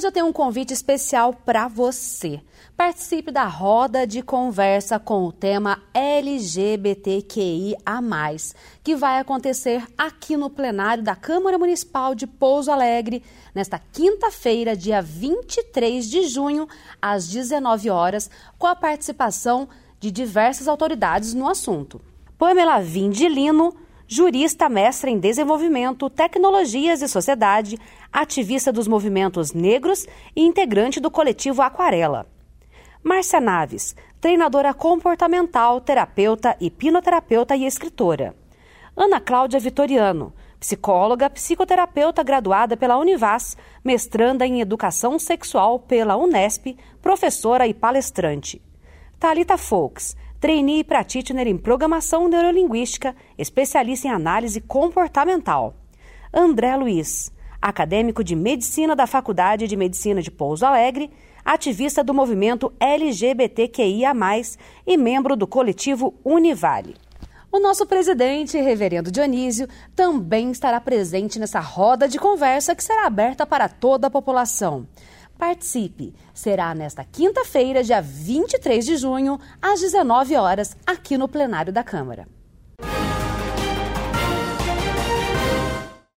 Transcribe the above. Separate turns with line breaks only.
Hoje eu tenho um convite especial para você. Participe da roda de conversa com o tema LGBTQIA, que vai acontecer aqui no plenário da Câmara Municipal de Pouso Alegre, nesta quinta-feira, dia 23 de junho, às 19 horas, com a participação de diversas autoridades no assunto. Pamela Vindilino, jurista mestre em desenvolvimento, tecnologias e sociedade, ativista dos movimentos negros e integrante do coletivo Aquarela. Márcia Naves, treinadora comportamental, terapeuta, hipnoterapeuta e escritora. Ana Cláudia Vitoriano, psicóloga, psicoterapeuta graduada pela Univas, mestranda em educação sexual pela Unesp, professora e palestrante. Talita Folks, trainee practitioner em programação neurolinguística, especialista em análise comportamental. André Luiz, acadêmico de medicina da Faculdade de Medicina de Pouso Alegre, ativista do movimento LGBTQIA, e membro do coletivo Univale. O nosso presidente, Reverendo Dionísio, também estará presente nessa roda de conversa que será aberta para toda a população. Participe! Será nesta quinta-feira, dia 23 de junho, às 19 horas, aqui no plenário da Câmara.